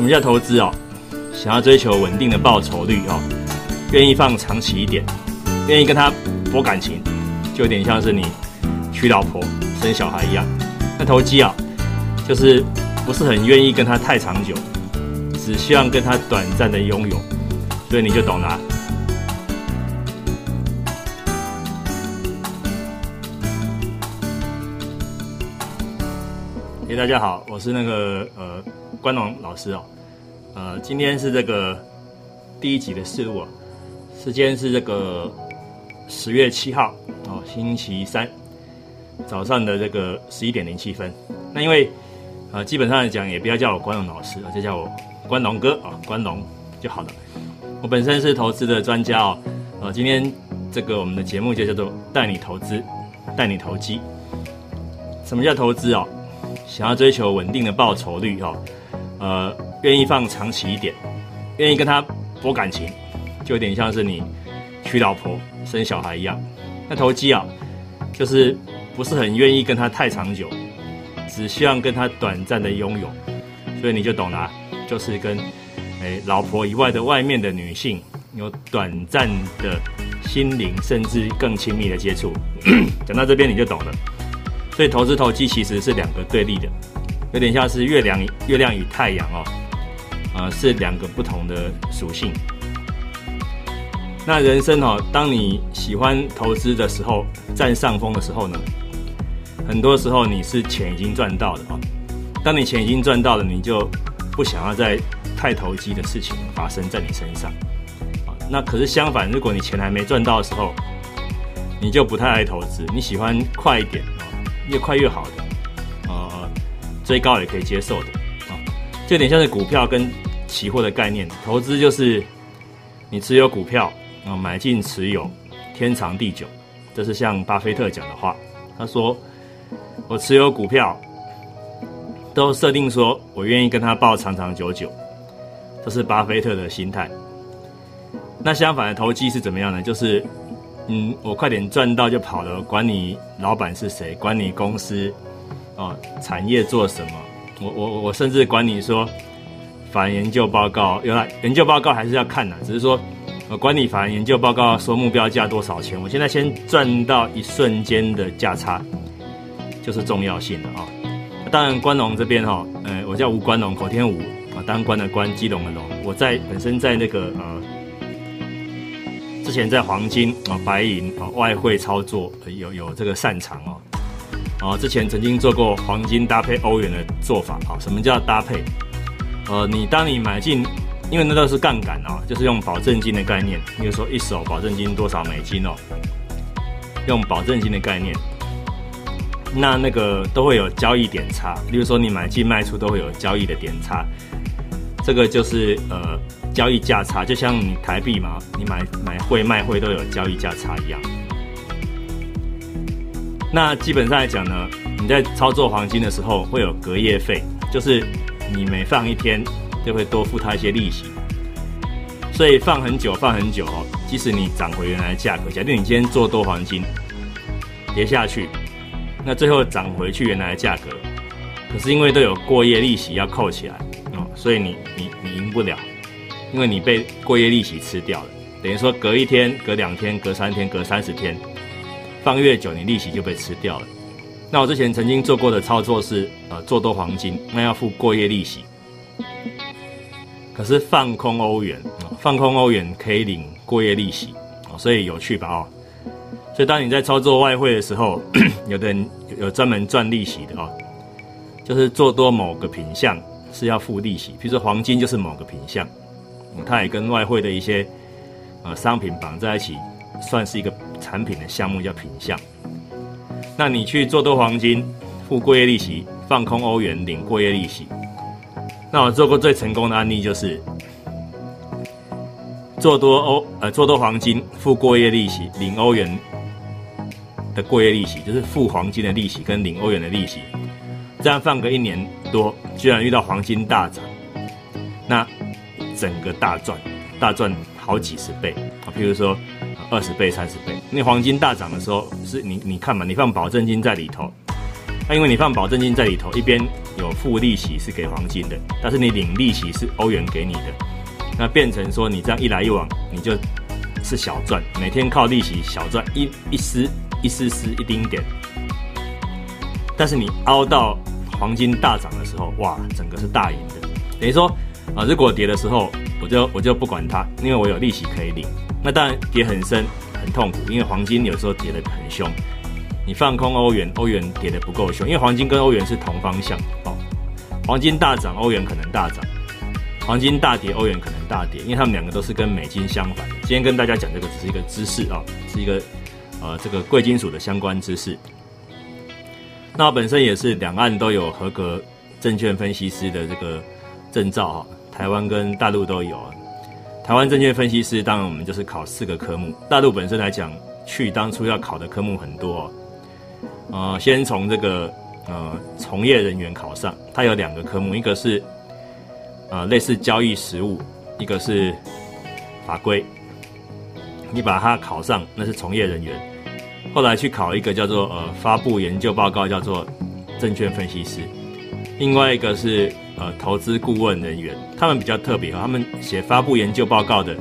什么叫投资啊？想要追求稳定的报酬率哦，愿意放长期一点，愿意跟他博感情，就有点像是你娶老婆生小孩一样。那投机啊，就是不是很愿意跟他太长久，只希望跟他短暂的拥有，所以你就懂了。大家好，我是那个呃关龙老师哦。呃，今天是这个第一集的试录啊，时间是这个十月七号哦，星期三早上的这个十一点零七分。那因为呃，基本上来讲，也不要叫我关龙老师，就叫我关龙哥啊，关龙就好了。我本身是投资的专家哦，呃，今天这个我们的节目就叫做带你投资，带你投机。什么叫投资哦？想要追求稳定的报酬率哦，呃。愿意放长期一点，愿意跟他博感情，就有点像是你娶老婆生小孩一样。那投机啊，就是不是很愿意跟他太长久，只希望跟他短暂的拥有。所以你就懂了，就是跟诶老婆以外的外面的女性有短暂的心灵甚至更亲密的接触。讲到这边你就懂了。所以投资投机其实是两个对立的，有点像是月亮月亮与太阳哦。啊，是两个不同的属性。那人生哦，当你喜欢投资的时候，占上风的时候呢，很多时候你是钱已经赚到的啊。当你钱已经赚到了，你就不想要再太投机的事情发生在你身上。那可是相反，如果你钱还没赚到的时候，你就不太爱投资，你喜欢快一点，越快越好的，呃，追高也可以接受的。就有点像是股票跟期货的概念，投资就是你持有股票啊，买进持有，天长地久，这是像巴菲特讲的话。他说：“我持有股票，都设定说我愿意跟他报长长久久，这是巴菲特的心态。那相反的投机是怎么样呢？就是嗯，我快点赚到就跑了，管你老板是谁，管你公司哦产业做什么。”我我我甚至管你说，法人研究报告原来研究报告还是要看的，只是说，我管你法人研究报告说目标价多少钱，我现在先赚到一瞬间的价差，就是重要性的啊。当然关龙这边哈，呃，我叫吴关龙，口天吴啊，当官的官，基隆的龙。我在本身在那个呃，之前在黄金啊、白银啊、外汇操作有有这个擅长哦。哦，之前曾经做过黄金搭配欧元的做法啊。什么叫搭配？呃，你当你买进，因为那都是杠杆哦，就是用保证金的概念。比如说一手保证金多少美金哦，用保证金的概念，那那个都会有交易点差。例如说你买进卖出都会有交易的点差，这个就是呃交易价差，就像你台币嘛，你买买汇卖汇都有交易价差一样。那基本上来讲呢，你在操作黄金的时候会有隔夜费，就是你每放一天就会多付他一些利息，所以放很久放很久哦，即使你涨回原来的价格，假定你今天做多黄金跌下去，那最后涨回去原来的价格，可是因为都有过夜利息要扣起来哦，所以你你你赢不了，因为你被过夜利息吃掉了，等于说隔一天、隔两天、隔三天、隔三十天。放越久，你利息就被吃掉了。那我之前曾经做过的操作是，呃，做多黄金，那要付过夜利息。可是放空欧元，放空欧元可以领过夜利息，所以有趣吧？哦，所以当你在操作外汇的时候，有的人有专门赚利息的哦，就是做多某个品相是要付利息，比如说黄金就是某个品项它也跟外汇的一些呃商品绑在一起。算是一个产品的项目，叫品相。那你去做多黄金，付过夜利息；放空欧元，领过夜利息。那我做过最成功的案例就是，做多欧呃做多黄金，付过夜利息，领欧元的过夜利息，就是付黄金的利息跟领欧元的利息。这样放个一年多，居然遇到黄金大涨，那整个大赚，大赚好几十倍啊！譬如说。二十倍、三十倍，那黄金大涨的时候，是你你看嘛，你放保证金在里头，那因为你放保证金在里头，一边有付利息是给黄金的，但是你领利息是欧元给你的，那变成说你这样一来一往，你就是小赚，每天靠利息小赚一一丝一丝丝一丁点，但是你凹到黄金大涨的时候，哇，整个是大赢的。等于说啊，如果跌的时候，我就我就不管它，因为我有利息可以领。那当然跌很深很痛苦，因为黄金有时候跌得很凶。你放空欧元，欧元跌得不够凶，因为黄金跟欧元是同方向哦。黄金大涨，欧元可能大涨；黄金大跌，欧元可能大跌，因为他们两个都是跟美金相反的。今天跟大家讲这个只是一个知识啊，是一个呃这个贵金属的相关知识。那本身也是两岸都有合格证券分析师的这个证照啊，台湾跟大陆都有啊。台湾证券分析师当然我们就是考四个科目，大陆本身来讲去当初要考的科目很多哦。呃，先从这个呃从业人员考上，它有两个科目，一个是呃类似交易实务，一个是法规。你把它考上，那是从业人员。后来去考一个叫做呃发布研究报告，叫做证券分析师。另外一个是呃投资顾问人员，他们比较特别，他们写发布研究报告的，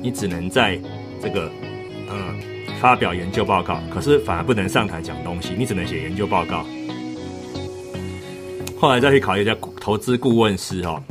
你只能在这个呃。发表研究报告，可是反而不能上台讲东西，你只能写研究报告。后来再去考一个叫投资顾问师哦，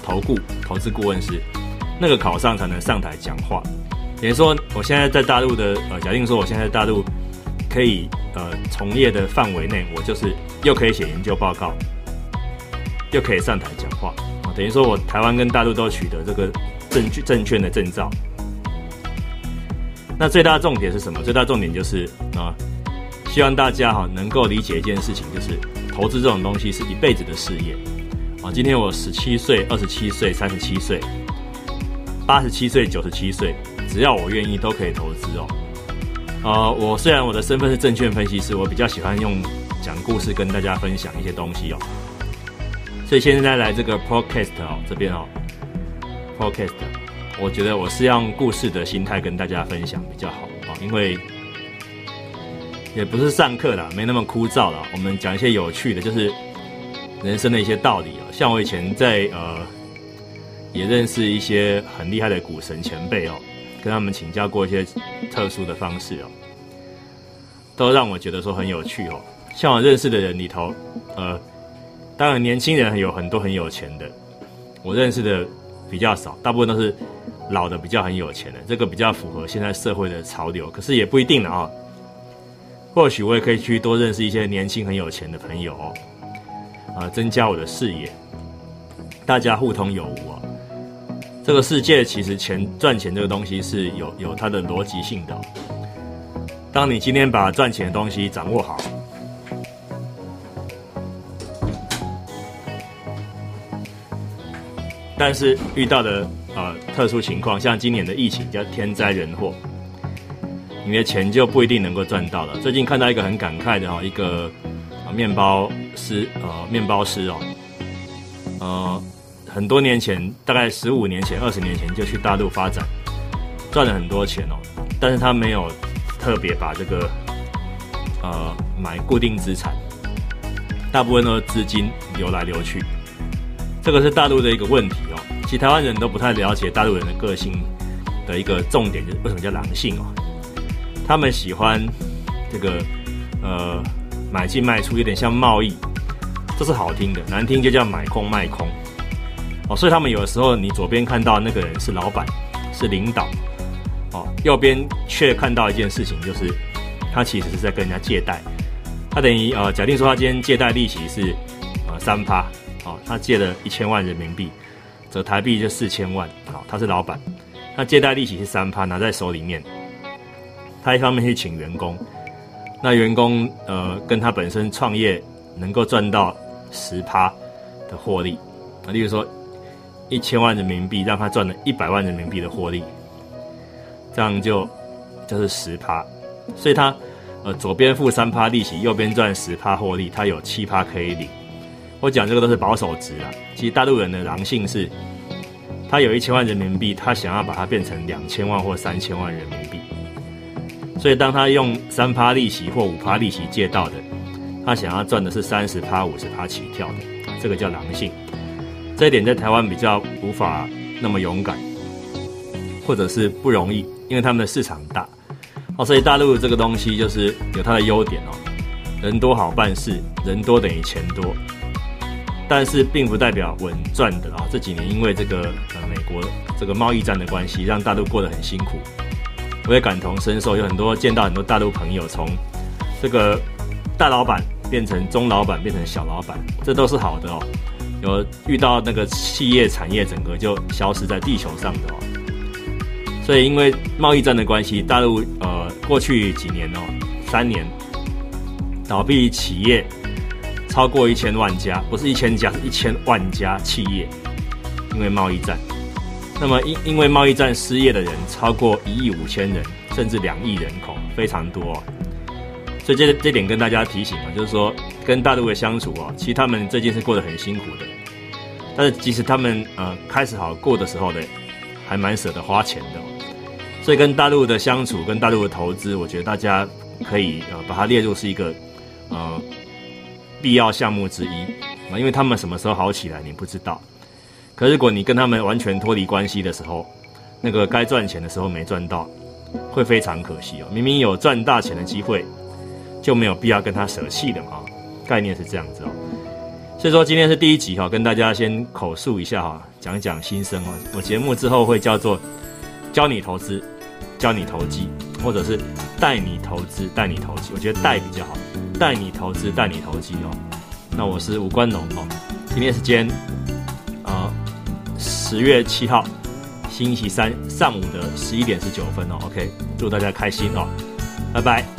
投顾投资顾问师，那个考上才能上台讲话。等于说，我现在在大陆的呃，假定说我现在在大陆可以呃从业的范围内，我就是又可以写研究报告，又可以上台讲话啊。等于说我台湾跟大陆都取得这个证据证券的证照。那最大重点是什么？最大重点就是啊，希望大家哈能够理解一件事情，就是投资这种东西是一辈子的事业啊。今天我十七岁、二十七岁、三十七岁、八十七岁、九十七岁，只要我愿意，都可以投资哦。呃，我虽然我的身份是证券分析师，我比较喜欢用讲故事跟大家分享一些东西哦。所以现在来这个 podcast 哦这边哦，podcast。我觉得我是用故事的心态跟大家分享比较好啊，因为也不是上课啦，没那么枯燥了。我们讲一些有趣的，就是人生的一些道理啊。像我以前在呃，也认识一些很厉害的股神前辈哦，跟他们请教过一些特殊的方式哦，都让我觉得说很有趣哦。像我认识的人里头，呃，当然年轻人有很多很有钱的，我认识的比较少，大部分都是。老的比较很有钱的，这个比较符合现在社会的潮流，可是也不一定了啊。或许我也可以去多认识一些年轻很有钱的朋友哦，啊，增加我的视野。大家互通有无啊。这个世界其实钱赚钱这个东西是有有它的逻辑性的。当你今天把赚钱的东西掌握好，但是遇到的。呃，特殊情况像今年的疫情叫天灾人祸，你的钱就不一定能够赚到了。最近看到一个很感慨的哈，一个面包师呃，面包师哦，呃，很多年前，大概十五年前、二十年前就去大陆发展，赚了很多钱哦，但是他没有特别把这个呃买固定资产，大部分都是资金流来流去，这个是大陆的一个问题。其实台湾人都不太了解大陆人的个性的一个重点，就是为什么叫狼性哦？他们喜欢这个呃买进卖出，有点像贸易，这是好听的，难听就叫买空卖空哦。所以他们有的时候，你左边看到那个人是老板，是领导哦，右边却看到一件事情，就是他其实是在跟人家借贷。他等于呃，假定说他今天借贷利息是呃三趴，哦，他借了一千万人民币。折台币就四千万，好，他是老板，那借贷利息是三趴，拿在手里面。他一方面去请员工，那员工呃跟他本身创业能够赚到十趴的获利，啊，例如说一千万人民币让他赚了一百万人民币的获利，这样就就是十趴，所以他呃左边付三趴利息，右边赚十趴获利，他有七趴可以领。我讲这个都是保守值啊。其实大陆人的狼性是，他有一千万人民币，他想要把它变成两千万或三千万人民币。所以当他用三趴利息或五趴利息借到的，他想要赚的是三十趴、五十趴起跳的，这个叫狼性。这一点在台湾比较无法那么勇敢，或者是不容易，因为他们的市场大哦。所以大陆这个东西就是有它的优点哦，人多好办事，人多等于钱多，但是并不代表稳赚的啊。这几年因为这个呃美国这个贸易战的关系，让大陆过得很辛苦，我也感同身受，有很多见到很多大陆朋友从这个大老板变成中老板，变成小老板，这都是好的哦。有遇到那个企业产业整个就消失在地球上的哦，所以因为贸易战的关系，大陆呃过去几年哦三年倒闭企业超过一千万家，不是一千家，是一千万家企业，因为贸易战。那么因因为贸易战失业的人超过一亿五千人，甚至两亿人口，非常多。所以这这点跟大家提醒啊，就是说跟大陆的相处啊，其实他们最近是过得很辛苦的。但是即使他们呃开始好过的时候呢，还蛮舍得花钱的。所以跟大陆的相处，跟大陆的投资，我觉得大家可以呃把它列入是一个呃必要项目之一啊，因为他们什么时候好起来你不知道。可如果你跟他们完全脱离关系的时候，那个该赚钱的时候没赚到，会非常可惜哦。明明有赚大钱的机会。就没有必要跟他舍弃的嘛，概念是这样子哦。所以说今天是第一集哈，跟大家先口述一下哈，讲一讲心声哦。我节目之后会叫做教你投资，教你投机，或者是带你投资，带你投机。我觉得带比较好，带你投资，带你投机哦。那我是吴冠农哦，今天时间啊十月七号星期三上午的十一点十九分哦。OK，祝大家开心哦，拜拜。